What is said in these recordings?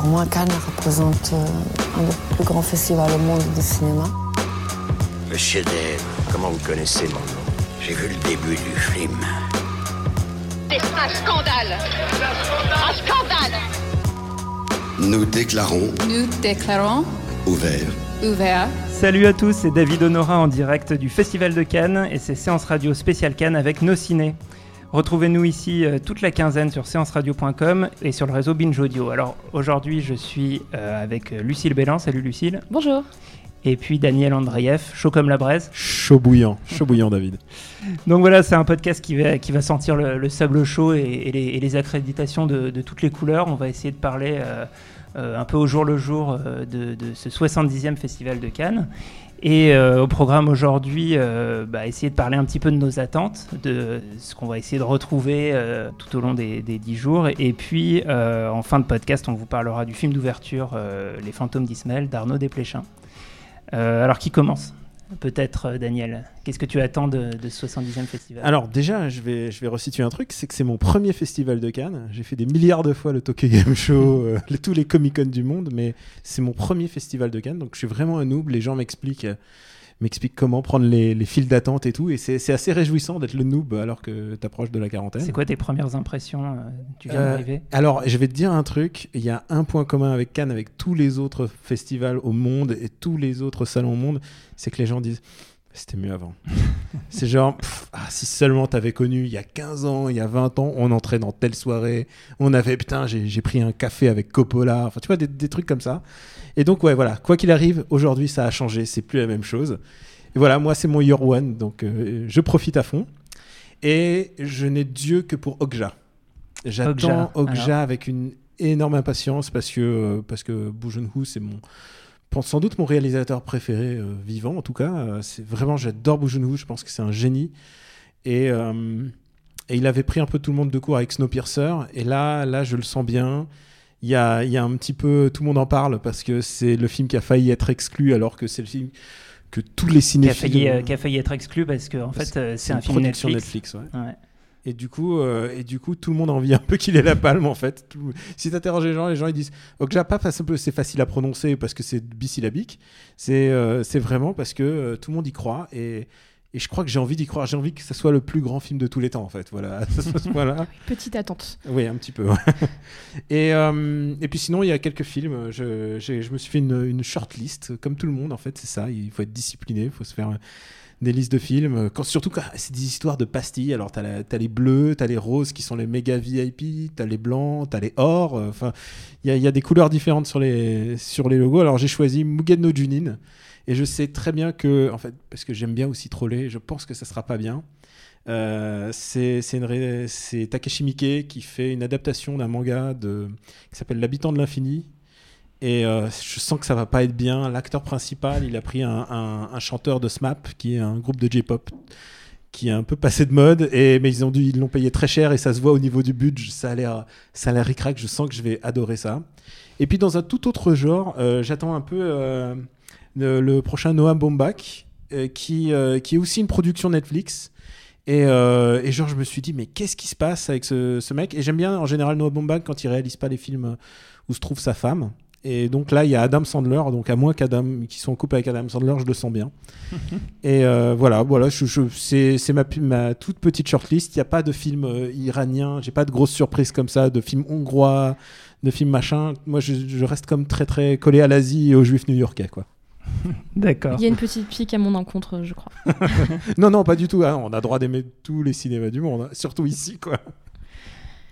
Pour moi, Cannes représente euh, un des plus grands festivals au monde du cinéma. Monsieur Dave, comment vous connaissez mon nom? J'ai vu le début du film. C'est un scandale. Un scandale. Nous déclarons. Nous déclarons. Ouvert. Ouvert. Salut à tous, c'est David Honora en direct du Festival de Cannes et c'est Séance Radio spéciale Cannes avec nos ciné. Retrouvez-nous ici euh, toute la quinzaine sur séanceradio.com et sur le réseau Binge Audio. Alors aujourd'hui, je suis euh, avec Lucille Bélan. Salut Lucille. Bonjour. Et puis Daniel Andreev, chaud comme la braise. Chaud bouillant, chaud bouillant David. Donc voilà, c'est un podcast qui va, qui va sentir le, le sable chaud et, et, les, et, les, accréditations de, de, toutes les couleurs. On va essayer de parler euh, euh, un peu au jour le jour euh, de, de, ce 70e festival de Cannes. Et euh, au programme aujourd'hui, euh, bah, essayer de parler un petit peu de nos attentes, de ce qu'on va essayer de retrouver euh, tout au long des, des 10 jours. Et puis, en fin de podcast, on vous parlera du film d'ouverture Les fantômes d'Ismaël d'Arnaud Desplechin. alors, qui commence? Peut-être, Daniel, qu'est-ce que tu attends de, de ce 70e festival? Alors déjà, je vais, je vais resituer un truc, c'est que c'est mon premier festival de Cannes. J'ai fait des milliards de fois le Tokyo Game Show, euh, les, tous les Comic-Con du monde, mais c'est mon premier festival de Cannes, donc je suis vraiment un noob. Les gens m'expliquent m'explique comment prendre les, les files d'attente et tout. Et c'est assez réjouissant d'être le noob alors que tu approches de la quarantaine. C'est quoi tes premières impressions euh, Tu viens Euh, d'arriver? Alors, je vais te dire un truc. Il y a un point commun avec Cannes, avec tous les autres festivals au monde et tous les autres salons au monde, c'est que les gens disent c'était mieux avant. c'est genre, pff, ah, si seulement t'avais connu il y a 15 ans, il y a 20 ans, on entrait dans telle soirée, on avait, putain, j'ai pris un café avec Coppola, enfin, tu vois, des, des trucs comme ça. Et donc, ouais, voilà, quoi qu'il arrive, aujourd'hui, ça a changé, c'est plus la même chose. Et voilà, moi, c'est mon year one, donc euh, je profite à fond. Et je n'ai Dieu que pour Okja. J'attends Okja avec une énorme impatience parce que, euh, parce que Joon-ho, c'est mon sans doute mon réalisateur préféré euh, vivant en tout cas. Euh, c'est vraiment j'adore Joon-ho. Je pense que c'est un génie. Et, euh, et il avait pris un peu tout le monde de court avec Snowpiercer. Et là là je le sens bien il y a, y a un petit peu tout le monde en parle parce que c'est le film qui a failli être exclu alors que c'est le film que tous les cinéphiles qui a failli, qui a failli être exclu parce que en fait euh, c'est un film Netflix, Netflix ouais. Ouais. Et du coup, euh, et du coup, tout le monde envie un peu qu'il ait la palme en fait. Tout... Si t'interroges les gens, les gens ils disent Okja pas parce que c'est facile à prononcer parce que c'est bisyllabique. C'est euh, vraiment parce que euh, tout le monde y croit et et je crois que j'ai envie d'y croire. J'ai envie que ce soit le plus grand film de tous les temps en fait. Voilà. voilà. Petite attente. Oui, un petit peu. Ouais. et euh, et puis sinon, il y a quelques films. Je, je me suis fait une, une shortlist comme tout le monde en fait. C'est ça. Il faut être discipliné. Il faut se faire des listes de films, quand, surtout quand c'est des histoires de pastilles. Alors, t'as, t'as les bleus, t'as les roses qui sont les méga VIP, t'as les blancs, t'as les or. Enfin, il y, y, a des couleurs différentes sur les, sur les logos. Alors, j'ai choisi Mugen no Junin. Et je sais très bien que, en fait, parce que j'aime bien aussi troller, je pense que ça sera pas bien. Euh, c'est, Takeshi Miike qui fait une adaptation d'un manga de, qui s'appelle L'habitant de l'infini, et euh, je sens que ça va pas être bien. L'acteur principal, il a pris un, chanteur de SMAP, qui est un groupe de J-pop, qui est un peu passé de mode. Et mais ils ont dû, ils l'ont payé très cher et ça se voit au niveau du budget. Ça a l'air, ça a l'air Je sens que je vais adorer ça. Et puis dans un tout autre genre, euh, j'attends un peu le, le, prochain Noah Baumbach, euh, qui qui est aussi une production Netflix. Et, euh, et, genre, je me suis dit, mais qu'est-ce qui se passe avec ce, ce mec? Et j'aime bien en général Noah Baumbach quand il réalise pas les films où se trouve sa femme. Et donc là, il y a Adam Sandler. Donc à moins qu'Adam, qui sont en couple avec Adam Sandler, je le sens bien. et euh, voilà, voilà, je, je, c'est ma, ma, toute petite shortlist. Il n'y a pas de film euh, iranien. J'ai pas de grosses surprises comme ça, de films hongrois, de films machin. Moi, je, je reste comme très très collé à l'Asie et aux Juifs new-yorkais, quoi. D'accord. Il y a une petite pique à mon encontre, je crois. non, non, pas du tout. Hein. On a droit d'aimer tous les cinémas du monde, hein. surtout ici, quoi.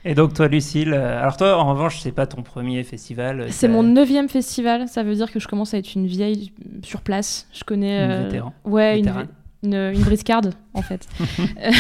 Et donc toi, Lucille, alors toi, en revanche, c'est pas ton premier festival. C'est mon neuvième festival. Ça veut dire que je commence à être une vieille sur place. Je connais. Une vétéran. Ouais, Vétéran. une, une briscarde en fait. Euh,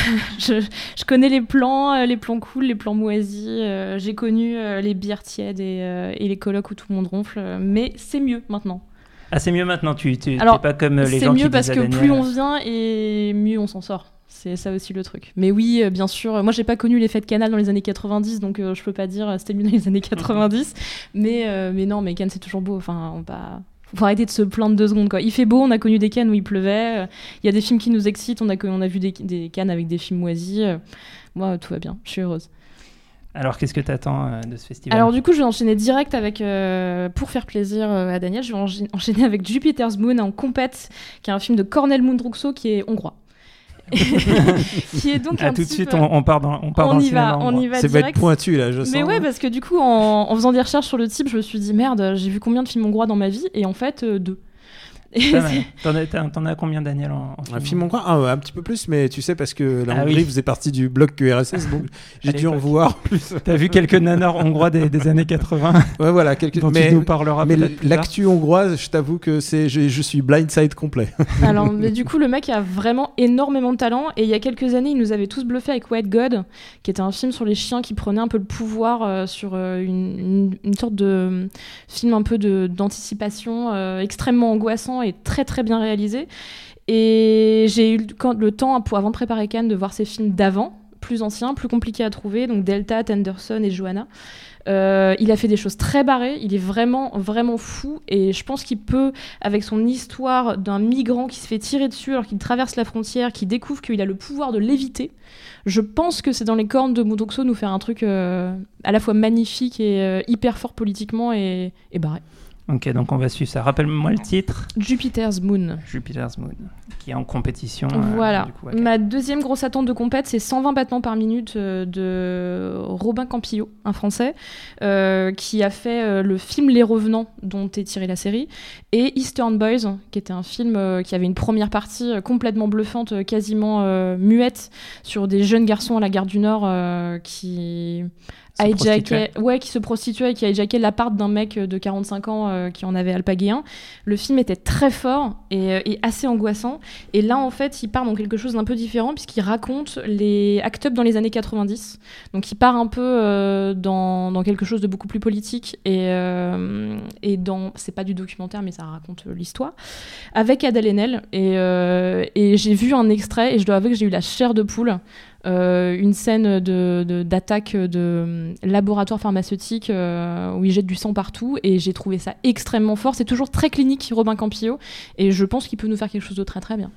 je, je connais les plans, euh, les plans cool, les plans moisis. euh, J'ai connu euh, les bières tièdes et, euh, et les colocs où tout le monde ronfle, euh, mais c'est mieux maintenant. Ah, c'est mieux maintenant, tu Alors, pas comme euh, les C'est gens qui mieux parce que plus on vient et mieux on s'en sort. C'est ça aussi le truc. Mais oui, euh, bien sûr. Moi, j'ai pas connu l'effet de canal dans les années 90, donc euh, je peux pas dire euh, c'était mieux dans les années 90. mais, euh, mais non, mais Cannes, c'est toujours beau. Enfin, on va. Faut arrêter de se plaindre deux secondes. Quoi. Il fait beau, on a connu des Cannes où il pleuvait. euh, Il y a des films qui nous excitent, on a, on a vu des, des Cannes avec des films moisis. euh, Moi, tout va bien, je suis heureuse. Alors, qu'est-ce que t'attends euh, de ce festival Alors du coup, je vais enchaîner direct avec, euh, pour faire plaisir euh, à Daniel, je vais enchaîner- avec Jupiter's Moon en compète, qui est un film de Cornel Mundruxo qui est hongrois. qui est donc Ah, un tout de suite, on, on part dans, on part on dans le y va, cinéma, on y va Ça va être direct. pointu là, je sens. Mais ouais, parce que du coup, en, en faisant des recherches sur le type, je me suis dit merde, j'ai vu combien de films hongrois dans ma vie Et en fait, euh, deux. Et Pas mal. c'est- T'en as, combien, Daniel, en, en Un film hongrois ah, Un petit peu plus, mais tu sais, parce que la Ah Hongrie oui. faisait partie du bloc QRSS, donc j'ai dû en voir plus. T'as vu quelques nanars hongrois des, des années 80 Ouais, voilà, quelques... dont mais tu nous parleras mais l'actu hongroise, je t'avoue que c'est, je, je suis blindside complet. Alors, mais du coup, le mec a vraiment énormément de talent. Et il y a quelques années, il nous avait tous bluffé avec White God, qui était un film sur les chiens qui prenait un peu le pouvoir euh, sur euh, une, une- une sorte de euh, film un peu de- d'anticipation euh, extrêmement angoissant et très très bien réalisé. Et j'ai eu le, temps, pour, avant de préparer Cannes, de voir ces films d'avant, plus anciens, plus compliqués à trouver, donc Delta, Tenderson et Johanna. Euh, il a fait des choses très barrées, il est vraiment, vraiment fou, et je pense qu'il peut, avec son histoire d'un migrant qui se fait tirer dessus alors qu'il traverse la frontière, qui découvre qu'il a le pouvoir de l'éviter, je pense que c'est dans les cornes de Mundruxo nous faire un truc euh, à la fois magnifique et euh, hyper fort politiquement et, et barré. Ok, donc on va suivre ça. Rappelle-moi le titre Jupiter's Moon. Jupiter's Moon, qui est en compétition. euh, Voilà. du coup, ok. Ma deuxième grosse attente de compète, c'est 120 battements par minute euh, de Robin Campillo, un Français, euh, qui a fait le film Les Revenants, dont est tirée la série, et Eastern Boys, qui était un film qui avait une première partie complètement bluffante, quasiment euh, muette, sur des jeunes garçons à la gare du Nord qui hijackait, ouais, qui se prostituait et qui hijackait l'appart d'un mec de 45 ans euh, qui en avait alpagué un. Le film était très fort et, euh, et assez angoissant. Et là, en fait, il part dans quelque chose d'un peu différent puisqu'il raconte les act-up dans les années 90. Donc, il part un peu euh, dans, dans quelque chose de beaucoup plus politique et, euh, et dans, c'est pas du documentaire, mais ça raconte euh, l'histoire avec Adèle Haenel. Et, euh, et j'ai vu un extrait et je dois avouer que j'ai eu la chair de poule. Euh, une scène de- de- d'attaque de, euh, laboratoire pharmaceutique euh, où il jette du sang partout et j'ai trouvé ça extrêmement fort. C'est toujours très clinique, Robin Campillo, et je pense qu'il peut nous faire quelque chose de très très bien.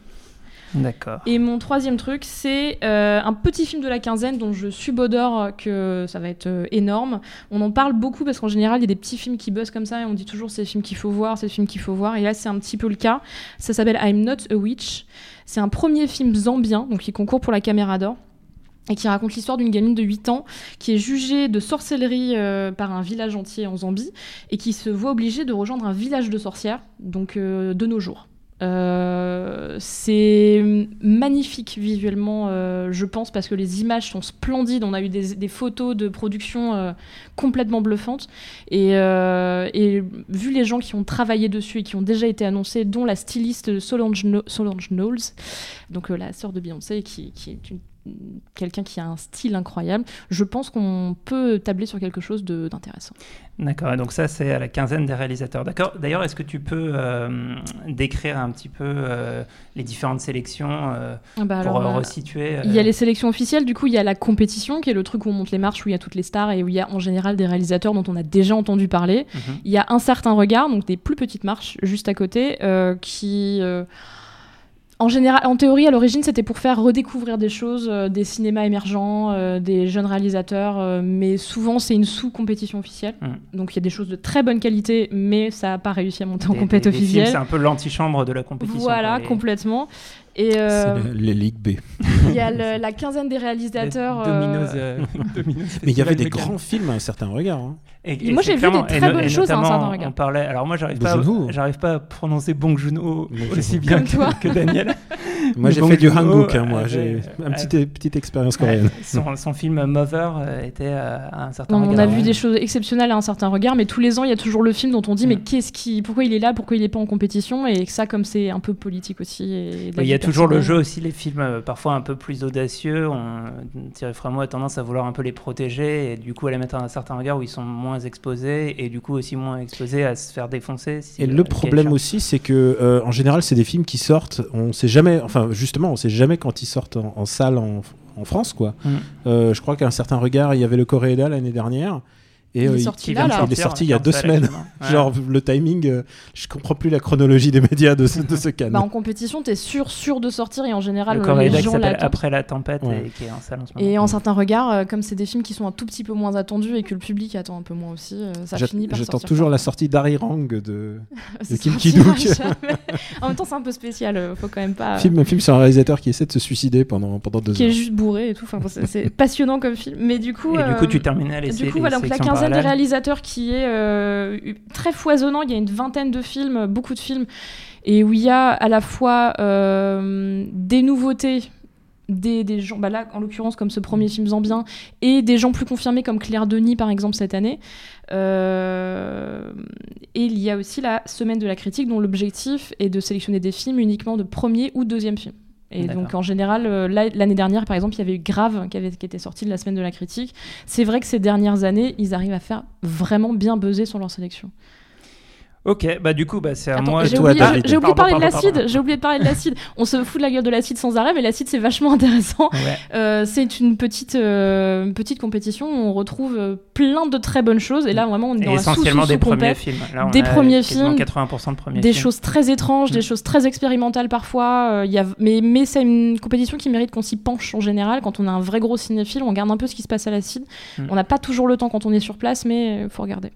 D'accord. Et mon troisième truc, c'est euh, un petit film de la quinzaine dont je subodore que ça va être euh, énorme. On en parle beaucoup parce qu'en général, il y a des petits films qui buzzent comme ça et on dit toujours c'est le film qu'il faut voir, c'est le film qu'il faut voir. Et là, c'est un petit peu le cas. Ça s'appelle I'm Not a Witch. C'est un premier film zambien, donc qui concourt pour la caméra d'or et qui raconte l'histoire d'une gamine de 8 ans qui est jugée de sorcellerie euh, par un village entier en Zambie et qui se voit obligée de rejoindre un village de sorcières, donc euh, de nos jours. Euh, c'est magnifique visuellement, je pense, parce que les images sont splendides. On a eu des, photos de production complètement bluffantes. Et, vu les gens qui ont travaillé dessus et qui ont déjà été annoncés, dont la styliste Solange, Solange Knowles, donc la sœur de Beyoncé, qui, qui est une- quelqu'un qui a un style incroyable, je pense qu'on peut tabler sur quelque chose d'intéressant. D'accord, et donc ça c'est à la quinzaine des réalisateurs. D'accord. D'ailleurs, est-ce que tu peux euh, décrire un petit peu euh, les différentes sélections euh, Ah bah pour alors, euh, resituer Il y a les sélections officielles, du coup il y a la compétition qui est le truc où on monte les marches, où il y a toutes les stars et où il y a en général des réalisateurs dont on a déjà entendu parler. mhm. Il y a un certain regard, donc des plus petites marches juste à côté, qui... en général, en théorie, à l'origine, c'était pour faire redécouvrir des choses, euh, des cinémas émergents, euh, des jeunes réalisateurs, euh, mais souvent c'est une sous-compétition officielle. Mm. Donc il y a des choses de très bonne qualité, mais ça n'a pas réussi à monter en Des- films, officielle. C'est un peu l'antichambre de la compétition. Voilà, les- complètement. Et euh, les Ligues B. il y a le- la quinzaine des réalisateurs. euh, Domino's, euh, Domino's Mais il y avait des grands films à un certain regard. hein. Et, Et moi, j'ai vu des très no- bonnes et choses à un notamment, certain regard. On parlait. Alors moi, j'arrive pas, j'arrive pas à prononcer Bong Bong aussi bien que, toi. que Daniel. Moi, j'ai fait du Hanguk, hein, euh, moi. euh, J'ai euh, une petite, petite expérience coréenne. son, son film Mother euh, était euh, à un certain Non, on regard, a vu des choses exceptionnelles à un certain regard, mais tous les ans, il y a toujours le film dont on dit, mais Mm. qu'est-ce qui, pourquoi il est là, pourquoi il est pas en compétition, et ça, comme c'est un peu politique aussi. et Il y a toujours le jeu aussi, les films euh, parfois un peu plus audacieux. On, Thierry Frémaux a tendance à vouloir un peu les protéger et du coup à les mettre à un certain regard où ils sont moins exposés et du coup aussi moins exposés à se faire défoncer. si, Et euh, le problème aussi, c'est que euh, en général, c'est des films qui sortent. On sait jamais. Enfin, justement, on sait jamais quand ils sortent en, en salle en, en France, quoi. Mm. Euh, je crois qu'à un certain regard, il y avait le Coréeda l'année dernière. Et Il est euh, sorti là, là. Il est sorti il y a deux semaines. Ouais. Genre le timing, euh, je comprends plus la chronologie des médias de ce, de ce Cannes. Bah, en compétition, t'es sûr, sûr de sortir, et en général, le les gens. Après la tempête Ouais. et qui est en salle en ce moment. Et en certains regards, euh, comme c'est des films qui sont un tout petit peu moins attendus et que le public attend un peu moins aussi, euh, ça finit par J'attends toujours la sortie d'Harry Rang de de Kim Ki-duk. en même temps, c'est un peu spécial, faut quand même pas. film, un film sur un réalisateur qui essaie de se suicider pendant, pendant deux qui est heures. juste bourré et tout. Enfin, c'est- passionnant comme film. Mais du coup. Et du coup, tu terminais les Du sé- coup, les voilà, donc la sélections quinzaine des parallèles. réalisateurs qui est euh, très foisonnant. Il y a une vingtaine de films, beaucoup de films, et où il y a à la fois euh, des nouveautés. Des, des gens, bah là en l'occurrence comme ce premier film Zambien, et des gens plus confirmés comme Claire Denis par exemple cette année. Euh, et il y a aussi la semaine de la critique dont l'objectif est de sélectionner des films uniquement de premier ou deuxième film. Et donc en général, euh, l'année dernière par exemple, il y avait eu Grave qui, avait, qui était sorti de la semaine de la critique. C'est vrai que ces dernières années, ils arrivent à faire vraiment bien buzzer sur leur sélection. Ok, bah du coup, bah, c'est à Attends, moi. j'ai toi, oublié, David. j'ai- j'ai oublié de parler de l'acide. J'ai oublié de parler de l'acide. On se fout de la gueule de l'acide sans arrêt, mais l'acide c'est vachement intéressant. Ouais. Euh, c'est une petite, euh, petite compétition où on retrouve euh, plein de très bonnes choses. Et là, vraiment, on est Et dans la essentiellement des premiers films. Là, on Des a premiers films, 80% de premiers des films. choses très étranges, Mm. des choses très expérimentales parfois. euh, il y a... Mais, mais c'est une compétition qui mérite qu'on s'y penche en général. Quand on a un vrai gros cinéphile, on regarde un peu ce qui se passe à l'acide. Mm. On n'a pas toujours le temps quand on est sur place, mais il faut regarder.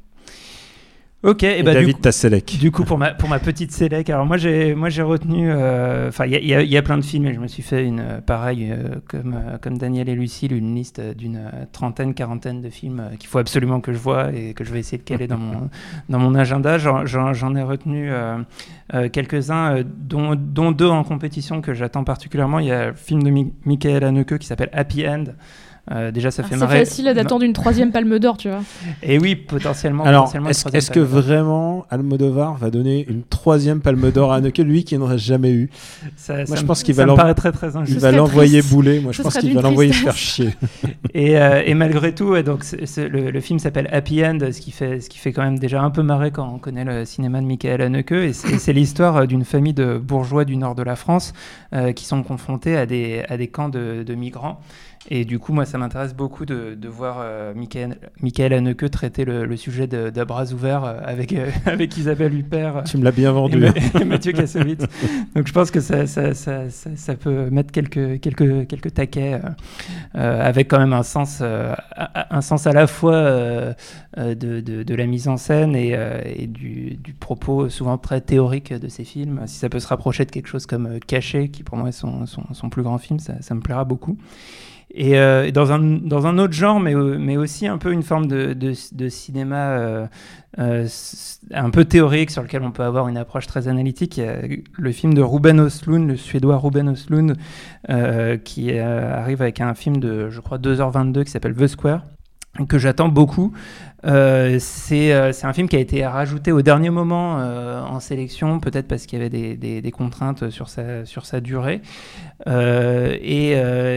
Ok, et, Et bah David coup, Tasselec. du coup pour ma pour ma petite sélec, alors moi j'ai moi j'ai retenu, euh, enfin il y y y a plein de films et je me suis fait une euh, pareil euh, comme euh, comme Daniel et Lucille une liste d'une trentaine quarantaine de films qu'il faut absolument que je vois et que je vais essayer de caler dans mon dans mon agenda. J'en- ai retenu quelques-uns, dont, dont deux en compétition que j'attends particulièrement. Il y a le film de Mi- Michael Haneke qui s'appelle Happy End. Euh, déjà, ça Ah, fait C'est marrer. facile d'attendre une troisième palme d'or, tu vois. Et oui, potentiellement. Alors, est-ce que vraiment Almodovar va donner une troisième palme d'or à Haneke, lui qui n'en a jamais eu? Ça- Moi, ça je me- pense qu'il va très très Il va l'envoyer bouler. Moi, je pense qu'il va l'envoyer faire chier. Et, euh, et malgré tout, ouais, donc c'est- c'est- le, le film s'appelle Happy End, ce qui, fait, ce qui fait quand même déjà un peu marrer quand on connaît le cinéma de Michael Haneke. Et c'est c'est l'histoire euh, d'une famille de bourgeois du nord de la France euh, qui sont confrontés à des, à des camps de, de migrants. Et du coup, moi, ça m'intéresse beaucoup de, de voir euh, Michael, Michael Haneke traiter le, le sujet de, bras ouverts euh, avec, euh, avec Isabelle Huppert. Tu me l'as bien vendu. Ma- et Mathieu Kassovitz. Donc je pense que ça, ça, ça, ça, ça peut mettre quelques, quelques, quelques taquets euh, euh, avec quand même un sens, euh, à- un sens à la fois euh, euh, de, de, de la mise en scène et, euh, et du, du propos souvent très théorique de ces films. Si ça peut se rapprocher de quelque chose comme euh, Caché, qui pour moi est son, son, son plus grand film, ça me plaira beaucoup. Et euh, dans, un, dans un autre genre, mais, euh, mais aussi un peu une forme de, cinéma euh, un peu théorique sur lequel on peut avoir une approche très analytique. Le film de Ruben Östlund, le suédois Ruben Östlund, qui arrive avec un film de, je crois, 2h22 qui s'appelle The Square que j'attends beaucoup. Euh, c'est euh, c'est un film qui a été rajouté au dernier moment euh, en sélection, peut-être parce qu'il y avait des, des- des contraintes sur sa, sur sa durée. Euh, et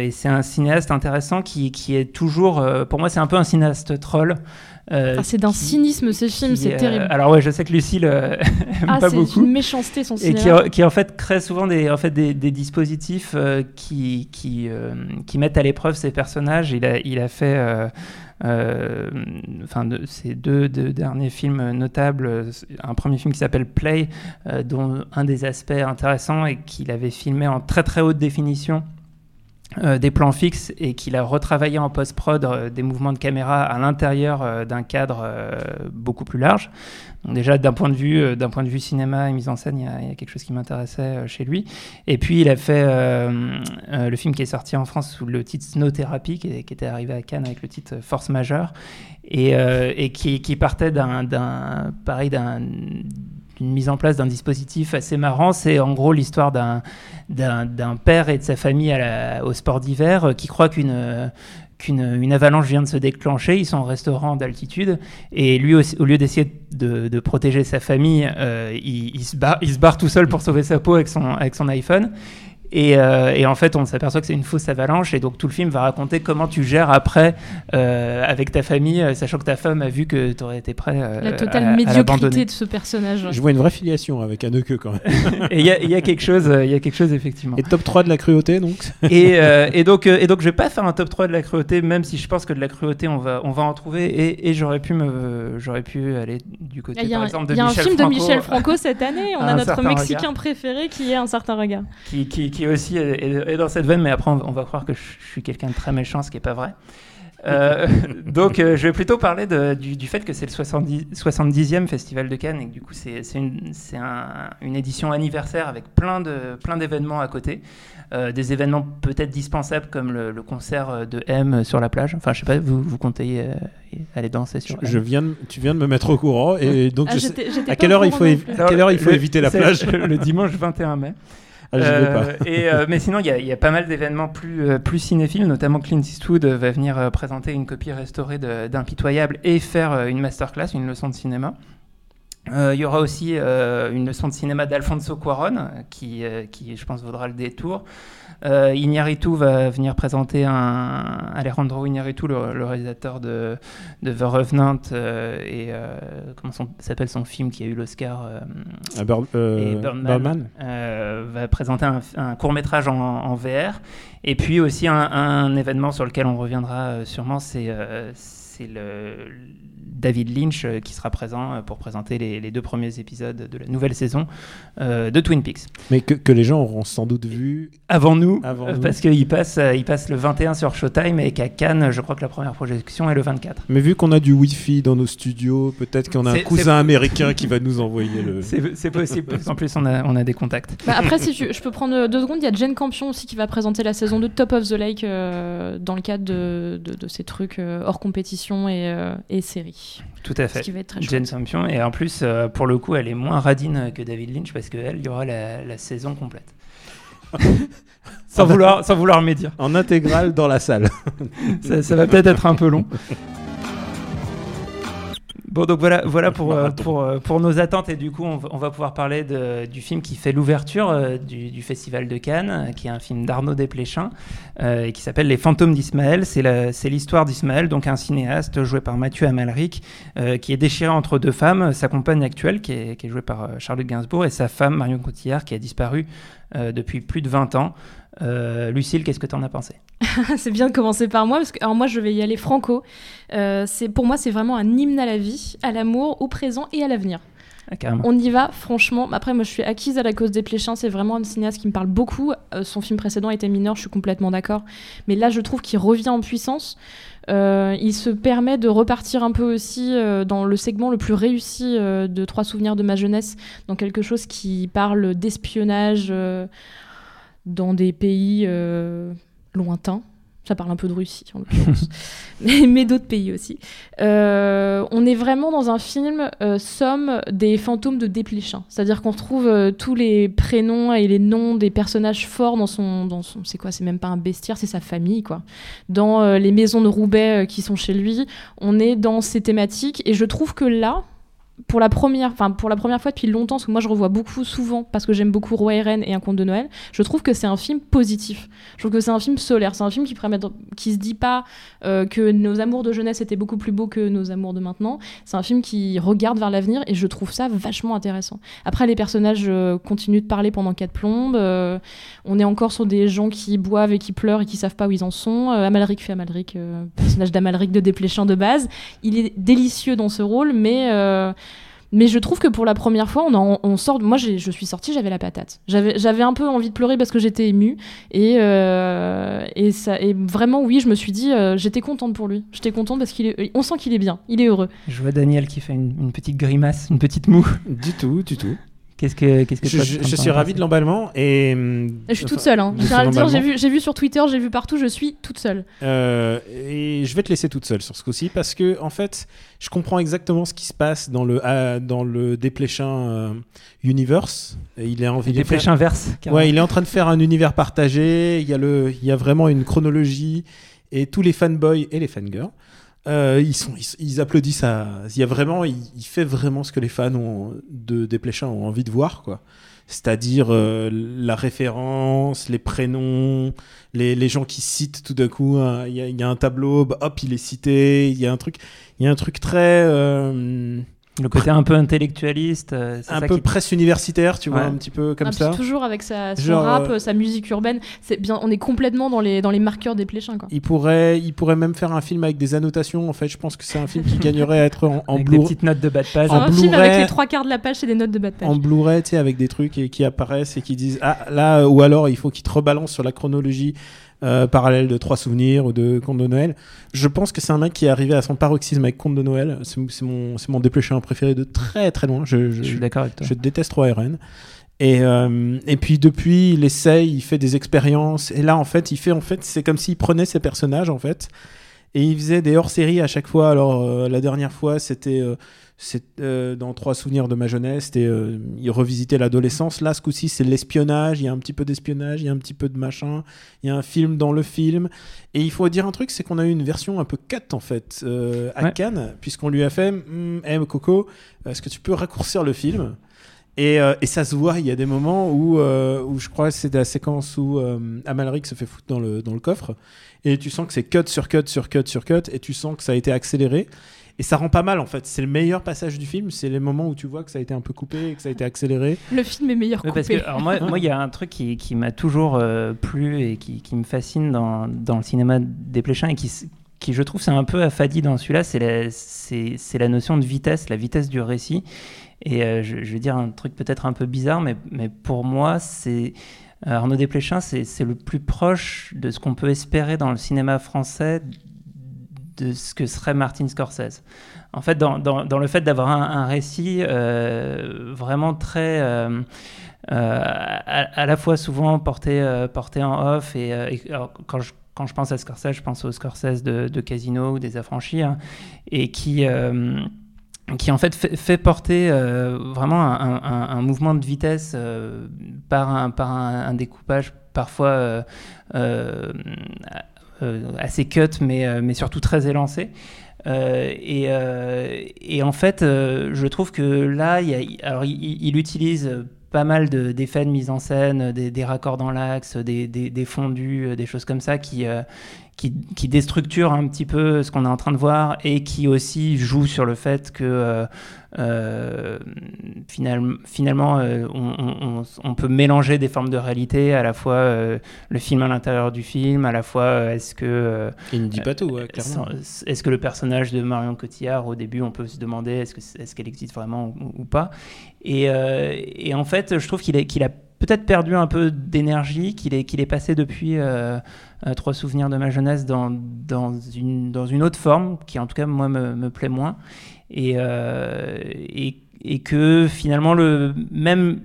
et c'est un cinéaste intéressant qui, qui est toujours, pour moi, c'est un peu un cinéaste troll. euh, Ah, c'est d'un cynisme ces films, c'est euh, terrible. alors ouais, je sais que Lucille euh, aime Ah, pas c'est beaucoup. une méchanceté son Et qui, cinéma. qui en fait crée souvent des, en fait, des, des dispositifs qui, qui, qui mettent à l'épreuve ces personnages. Il a, il a fait enfin, de, ces deux, derniers films notables, euh, un premier film qui s'appelle Play, euh, dont un des aspects intéressants est qu'il avait filmé en très très haute définition. Euh, des plans fixes et qu'il a retravaillé en post-prod euh, des mouvements de caméra à l'intérieur euh, d'un cadre beaucoup plus large. Donc déjà d'un point de vue d'un point de vue cinéma et mise en scène, il y a, quelque chose qui m'intéressait chez lui. Et puis il a fait le film qui est sorti en France sous le titre Snow Therapy, qui, était arrivé à Cannes avec le titre Force majeure, et, qui, qui partait d'un pareil d'un d'une mise en place d'un dispositif assez marrant. C'est en gros l'histoire d'un, père et de sa famille au sport d'hiver euh, qui croit qu'une euh, qu'une une avalanche vient de se déclencher. Ils sont en restaurant d'altitude et lui, au lieu d'essayer de, de protéger sa famille, euh, il, il se barre, il se barre tout seul pour sauver sa peau avec son, avec son iPhone. Et, euh, et en fait, on s'aperçoit que c'est une fausse avalanche. Et donc, tout le film va raconter comment tu gères après euh, avec ta famille, euh, sachant que ta femme a vu que tu aurais été prêt euh, La totale à- médiocrité de ce personnage. Je vois une vraie filiation avec un queue quand même. Et il y, a- il y a quelque chose, il y a quelque chose effectivement. Et top 3 de la cruauté donc Et, euh, et donc, et donc, je vais pas faire un top 3 de la cruauté, même si je pense que de la cruauté, on va, on va en trouver. Et, et j'aurais pu me, j'aurais pu aller du côté, Il y a, par un- exemple, de il y a un Michel film Franco, de Michel Franco cette année. On a notre certain Mexicain regard. préféré qui est un certain regard. qui, qui, qui aussi est, est- est dans cette veine, mais après on, on va croire que je, je suis quelqu'un de très méchant, ce qui n'est pas vrai. Euh, donc euh, je vais plutôt parler de- du, du fait que c'est le 70, 70e Festival de Cannes et que du coup c'est c'est une, c'est un- une édition anniversaire avec plein de plein d'événements à côté. Euh, des événements peut-être dispensables comme le, le concert de M sur la plage. Enfin je sais pas, vous, vous comptez euh, aller danser sur Je viens de- tu viens de me mettre au courant et donc Ah, je sais- j'étais- j'étais à quelle heure il faut, à quelle heure il faut Le- éviter la plage Le dimanche 21 mai. Ah, Euh, et, euh, mais sinon, il y, y a pas mal d'événements plus, euh, plus cinéphiles, notamment Clint Eastwood va venir présenter une copie restaurée d'Impitoyable et faire une masterclass, une leçon de cinéma. Euh, Il y aura aussi euh, une leçon de cinéma d'Alfonso Cuaron, qui, euh, qui, je pense, vaudra le détour. Iñárritu va venir présenter un Alejandro Iñárritu, le, le réalisateur de, de The Revenant et comment s'appelle son film qui a eu l'Oscar Ah, Bird- Birdman, va présenter un, court métrage en, en VR. Et puis aussi un, un événement sur lequel on reviendra sûrement, c'est c'est le David Lynch euh, qui sera présent euh, pour présenter les, les deux premiers épisodes de la nouvelle saison euh, de Twin Peaks. Mais que, que les gens auront sans doute vu. Avant nous, Avant nous. parce qu'il passe, il passe le 21 sur Showtime et qu'à Cannes, je crois que la première projection est le 24. Mais vu qu'on a du Wi-Fi dans nos studios, peut-être qu'on a un cousin américain qui va nous envoyer le. C'est possible, parce qu'en plus on a, on a des contacts. Bah, après, si tu- je peux prendre deux secondes, il y a Jane Campion aussi qui va présenter la saison 2 de Top of the Lake euh, dans le cadre de, de- de ces trucs euh, hors compétition et, euh, et série. Tout à Ce fait. qui va être très Jane chouette. Campion. Et en plus, euh, pour le coup, elle est moins radine que David Lynch parce qu'elle, il y aura la, la saison complète. sans, vouloir, sans vouloir médire. En intégrale dans la salle. Ça, ça va peut-être être un peu long. Bon, donc voilà, voilà pour, euh, pour, euh, pour nos attentes. Et du coup, on va, on va pouvoir parler de- du film qui fait l'ouverture euh, du, du Festival de Cannes, qui est un film d'Arnaud Desplechin, et qui s'appelle Les fantômes d'Ismaël. C'est l'histoire d'Ismaël, donc un cinéaste joué par Mathieu Amalric, qui est déchiré entre deux femmes, sa compagne actuelle, qui est, qui est jouée par Charlotte Gainsbourg, et sa femme, Marion Cotillard, qui a disparu depuis plus de 20 ans. Lucille, qu'est-ce que tu en as pensé? c'est bien de commencer par moi parce que alors moi je vais y aller franco. Euh, c'est pour moi c'est vraiment un hymne à la vie, à l'amour, au présent et à l'avenir. Ah. On y va, franchement. Après, moi, je suis acquise à la cause des Pléchins. C'est vraiment un cinéaste qui me parle beaucoup. Euh, son film précédent était mineur, je suis complètement d'accord. Mais là, je trouve qu'il revient en puissance. Euh, il se permet de repartir un peu aussi euh, dans le segment le plus réussi de Trois souvenirs de ma jeunesse, dans quelque chose qui parle d'espionnage dans des pays lointains. Ça parle un peu de Russie, en mais, d'autres pays aussi. Euh, on est vraiment dans un film euh, somme des fantômes de Desplechin. C'est-à-dire qu'on retrouve euh, tous les prénoms et les noms des personnages forts dans son... Dans son c'est quoi C'est même pas un bestiaire, c'est sa famille, quoi. Dans les maisons de Roubaix qui sont chez lui, on est dans ces thématiques. Et je trouve que là, pour la première, enfin pour la première fois depuis longtemps, parce que moi je revois beaucoup souvent parce que j'aime beaucoup Roi et et Un conte de Noël. Je trouve que c'est un film positif. Je trouve que c'est un film solaire. C'est un film qui permet, se dit pas euh, que nos amours de jeunesse étaient beaucoup plus beaux que nos amours de maintenant. C'est un film qui regarde vers l'avenir et je trouve ça vachement intéressant. Après les personnages euh, continuent de parler pendant quatre plombes. euh, on est encore sur des gens qui boivent et qui pleurent et qui savent pas où ils en sont. Amalric fait Amalric, personnage d'Amalric de Desplechin de base. Il est délicieux dans ce rôle, mais mais je trouve que pour la première fois, on, en- on sort. Moi, je suis sortie, j'avais la patate. J'avais un peu envie de pleurer parce que j'étais émue. Et, euh, et, ça, et vraiment, oui, je me suis dit, euh, j'étais contente pour lui. J'étais contente parce qu'il est. On sent qu'il est bien, il est heureux. Je vois Daniel qui fait une, une petite grimace, une petite moue. Du tout, du tout. Qu'est-ce que, qu'est-ce que Je, toi, je- ça je te suis ravi de l'emballement et. Je suis toute seule. Hein. j'ai vu, j'ai vu sur Twitter, j'ai vu partout, je suis toute seule. Euh, et je vais te laisser toute seule sur ce coup-ci parce que en fait, je comprends exactement ce qui se passe dans le euh, dans le Desplechin euh, universe. Et il est en il fait- inverses. carrément. Ouais, il est en train de faire un univers partagé. Il y a le il y a vraiment une chronologie et tous les fanboys et les fangirls. Euh, ils, applaudissent à. Il y a vraiment, il, fait vraiment ce que les fans ont, de Desplechin ont envie de voir, quoi. C'est-à-dire euh, la référence, les prénoms, les, les gens qui citent tout d'un coup. hein, Il y, a- il y a un tableau, bah, hop, il est cité. Il y a un truc, il y a un truc très. euh, Le côté un peu intellectualiste. euh, c'est un ça peu qui- presse universitaire, tu vois, Ouais. un petit peu comme Ah, ça. toujours avec sa, son Genre, rap, euh, sa musique urbaine. C'est bien, on est complètement dans les, dans les marqueurs des pléchins. Quoi. Il pourrait, il pourrait même faire un film avec des annotations. En fait, je pense que c'est un film qui gagnerait à être en, en avec des petites notes de bas de page. En un film avec les trois quarts de la page, c'est des notes de bas de page. en Blu-ray, tu sais, avec des trucs et, qui apparaissent et qui disent ah là ou alors il faut qu'il te rebalance sur la chronologie euh, parallèle de Trois Souvenirs ou de Conte de Noël. Je pense que c'est un mec qui est arrivé à son paroxysme avec Conte de Noël. C'est mon, mon dépêcheur préféré de très très loin. Je, je, Je suis d'accord avec toi. je déteste 3RN. Et, euh, et puis depuis, il essaye, il fait des expériences. Et là, en fait, il fait, en fait, c'est comme s'il prenait ses personnages, en fait, et il faisait des hors-séries à chaque fois. Alors, euh, la dernière fois, c'était euh, euh, dans Trois souvenirs de ma jeunesse, c'était, il revisitait l'adolescence. Là, ce coup-ci, c'est l'espionnage. Il y a un petit peu d'espionnage, il y a un petit peu de machin. Il y a un film dans le film. Et il faut dire un truc, c'est qu'on a eu une version un peu cut, en fait, à Ouais. Cannes, puisqu'on lui a fait, Hum, Eh, Coco, est-ce que tu peux raccourcir le film? Et, euh, et ça se voit, il y a des moments où, euh, où je crois que c'est la séquence où euh, Amalric se fait foutre dans le, dans le coffre, et tu sens que c'est cut sur cut sur cut sur cut, et tu sens que ça a été accéléré, et ça rend pas mal en fait. C'est le meilleur passage du film, c'est les moments où tu vois que ça a été un peu coupé, et que ça a été accéléré. Le film est meilleur coupé. parce que alors moi, moi, il y a un truc qui, qui m'a toujours euh, plu et qui, qui me fascine dans, dans le cinéma des Pléchins et qui, qui je trouve, c'est un peu affadi dans celui-là, c'est la, notion de vitesse, la vitesse du récit. Et euh, je, je vais dire un truc peut-être un peu bizarre, mais, pour moi, euh, Arnaud Desplechin, c'est, le plus proche de ce qu'on peut espérer dans le cinéma français de ce que serait Martin Scorsese. En fait, dans, le fait d'avoir un, récit euh, vraiment très... à, la fois souvent porté, en off. Et, quand, je, quand je pense à Scorsese, je pense au Scorsese de, Casino ou des Affranchis, hein, et qui, euh, qui en fait fait, porter euh, vraiment un, mouvement de vitesse euh, par, un, par un, découpage parfois assez cut, mais, mais surtout très élancé. Et, et en fait, je trouve que là, alors, il utilise pas mal de- d'effets de mise en scène, des, des raccords dans l'axe, des, des, des fondus, euh, des choses comme ça qui, euh, qui, qui déstructurent un petit peu ce qu'on est en train de voir et qui aussi jouent sur le fait que euh, euh, finalement, finalement euh, on, on- on- on peut mélanger des formes de réalité, à la fois euh, le film à l'intérieur du film, à la fois est-ce que Il ne dit pas tout, ouais, clairement. Est-ce que le personnage de Marion Cotillard, au début, on peut se demander est-ce que est-ce qu'elle existe vraiment ou, ou pas et, et en fait, je trouve qu'il a, qu'il a peut-être perdu un peu d'énergie, qu'il est, qu'il est passé depuis euh, euh, Trois souvenirs de ma jeunesse dans, dans, une, dans une autre forme, qui en tout cas, moi, me, me plaît moins. Et, euh, et, et que finalement, le, même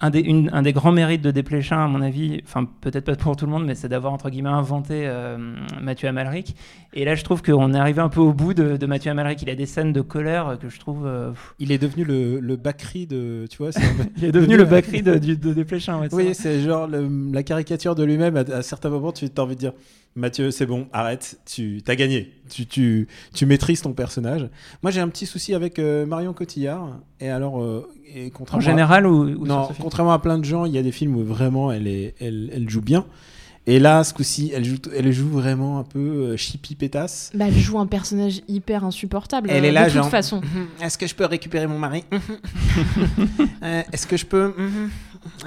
un des, une- un des grands mérites de Desplechin, à mon avis, enfin peut-être pas pour tout le monde, mais c'est d'avoir entre guillemets inventé euh, Mathieu Amalric. Et là, je trouve qu'on est arrivé un peu au bout de, de Mathieu Amalric. Il a des scènes de colère que je trouve. euh, Il est devenu le, le Bakri de. Tu vois, il est devenu le Bakri de, de Desplechin. ouais, c'est Oui, c'est genre le- la caricature de lui-même. À, à certains moments, tu as envie de dire Mathieu, c'est bon, arrête, tu as gagné. Tu, tu, tu maîtrises ton personnage. Moi, j'ai un petit souci avec euh, Marion Cotillard. Et alors, et En à- général ou, sur non, ce film? Contrairement à plein de gens, il y a des films où vraiment elle, est, elle, elle joue bien. Et là, ce coup-ci, elle joue, elle joue vraiment un peu euh, chippy pétasse. Bah, elle joue un personnage hyper insupportable. Elle euh, est là, de toute genre- façon. Est-ce que je peux récupérer mon mari? Euh, Est-ce que je peux?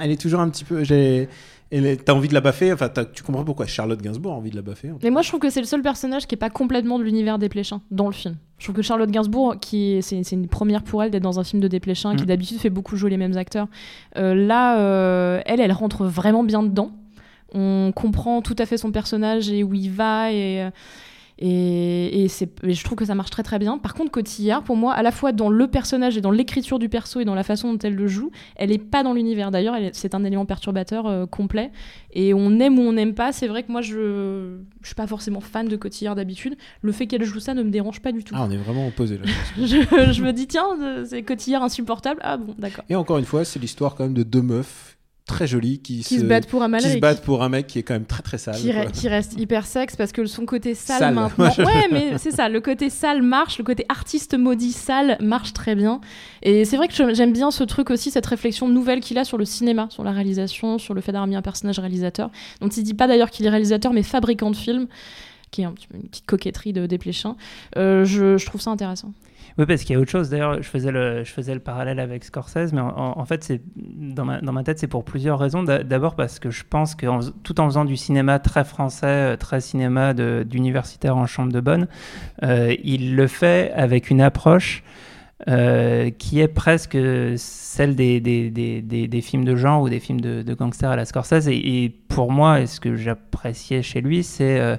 Elle est toujours un petit peu. j'ai- est- T'as envie de la baffer. Enfin, tu comprends pourquoi Charlotte Gainsbourg a envie de la baffer. Mais moi, je trouve que c'est le seul personnage qui est pas complètement de l'univers des Pléchins dans le film. Je trouve que Charlotte Gainsbourg, qui est- c'est c'est une première pour elle d'être dans un film de Desplechin, qui Mm. d'habitude fait beaucoup jouer les mêmes acteurs. Euh, là, euh, elle, elle rentre vraiment bien dedans. On comprend tout à fait son personnage et où il va et, euh, Et, et c'est, et je trouve que ça marche très très bien. Par contre, Cotillard, pour moi, à la fois dans le personnage et dans l'écriture du perso et dans la façon dont elle le joue, elle est pas dans l'univers. D'ailleurs, c'est un élément perturbateur euh, complet. Et on aime ou on n'aime pas. C'est vrai que moi, je, je suis pas forcément fan de Cotillard d'habitude. Le fait qu'elle joue ça ne me dérange pas du tout. Ah, on est vraiment opposés là. je, je me dis, tiens, c'est Cotillard insupportable. Ah bon, d'accord. Et encore une fois, c'est l'histoire quand même de deux meufs très jolies qui, Qui se battent pour un qui se battent pour un mec qui est quand même très très sale. qui, quoi. re- qui reste hyper sexe parce que son côté sale, Sale. maintenant. ouais, mais c'est ça, le côté sale marche, le côté artiste maudit sale marche très bien. Et c'est vrai que j'aime bien ce truc aussi, cette réflexion nouvelle qu'il a sur le cinéma, sur la réalisation, sur le fait d'avoir mis un personnage réalisateur, dont il dit pas d'ailleurs qu'il est réalisateur, mais fabricant de films, qui est une petite coquetterie de Desplechin. Euh, je, trouve ça intéressant. Oui, parce qu'il y a autre chose. D'ailleurs, je faisais le, parallèle avec Scorsese, mais en, fait, dans ma, tête, c'est pour plusieurs raisons. D'a- D'abord parce que je pense que tout en faisant du cinéma très français, euh, très cinéma d'universitaire en chambre de bonne, euh, il le fait avec une approche qui est presque celle des, films de genre ou des films de, gangsters à la Scorsese. Et, pour moi, ce que j'appréciais chez lui, c'est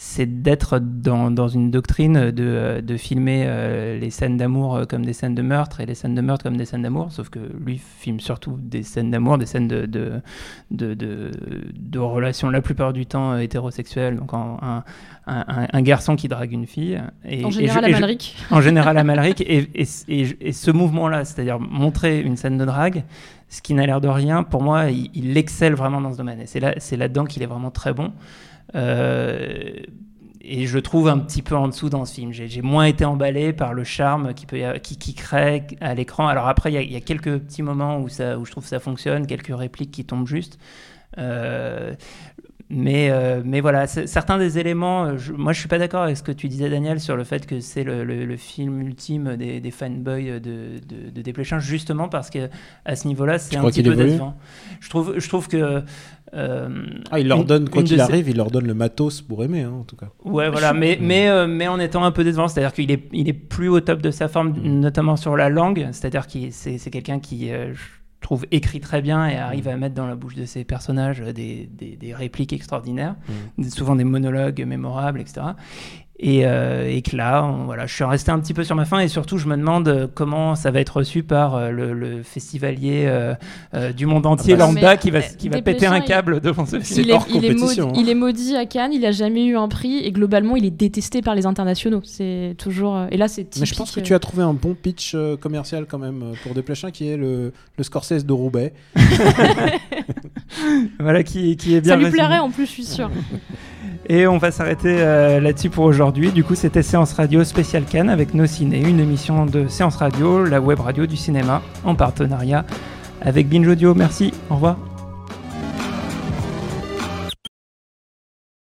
c'est d'être dans, dans une doctrine de, de filmer euh, les scènes d'amour euh, comme des scènes de meurtre et les scènes de meurtre comme des scènes d'amour, sauf que lui filme surtout des scènes d'amour, des scènes de, de, de, de, de relations la plupart du temps euh, hétérosexuelles, donc en- un, un, un- garçon qui drague une fille. Et, en et général, je- à et je- Malric. en général à Malric. Et, et, et- ce mouvement-là, c'est-à-dire montrer une scène de drague, ce qui n'a l'air de rien, pour moi, il, il excelle vraiment dans ce domaine. Et c'est là, c'est là-dedans qu'il est vraiment très bon. Euh, et je trouve un petit peu en dessous dans ce film. J'ai moins été emballé par le charme qui, peut qui, crée à l'écran. Alors après, il y a- quelques petits moments où je trouve que ça fonctionne, quelques répliques qui tombent juste. Euh, mais, euh, mais voilà, certains des éléments, euh, je- moi je suis pas d'accord avec ce que tu disais Daniel sur le fait que c'est le, le- le film ultime des, des fanboys de, de, de Desplechin, justement parce que à ce niveau-là c'est un petit peu décevant. Je trouve, je trouve que... euh, Ah, il leur une- donne, quoi une de qu'il arrive, il leur donne le matos pour aimer, hein, en tout cas. Ouais, voilà, mais, mais, euh, mais en étant un peu décevant, c'est-à-dire qu'il est, il est plus au top de sa forme, notamment sur la langue, c'est-à-dire que c'est c'est quelqu'un qui, euh, trouve, écrit très bien et arrive à mettre dans la bouche de ses personnages des, des, des répliques extraordinaires, des- souvent des monologues mémorables, etc. Et, euh, et que là, on- voilà, je suis resté un petit peu sur ma faim et surtout, je me demande euh, comment ça va être reçu par euh, le, le festivalier euh, euh, du monde entier, bah, lambda, mais, qui va, qui va péter un il- câble devant ce film. Il est, hors il, est maudit, compétition, hein. il est maudit à Cannes, il a jamais eu un prix et globalement il est détesté par les internationaux. C'est toujours et là c'est. Mais je pense que tu as trouvé un bon pitch commercial quand même pour Desplechin qui est le, le Scorsese de Roubaix. Voilà, qui, qui est bien ça lui plairait en plus, je suis sûr. Et on va s'arrêter euh, là-dessus pour aujourd'hui. Du coup, c'était Séance Radio spécial Cannes avec Nos Ciné, une émission de Séance Radio, la web radio du cinéma, en partenariat avec Binge Audio. Merci, au revoir.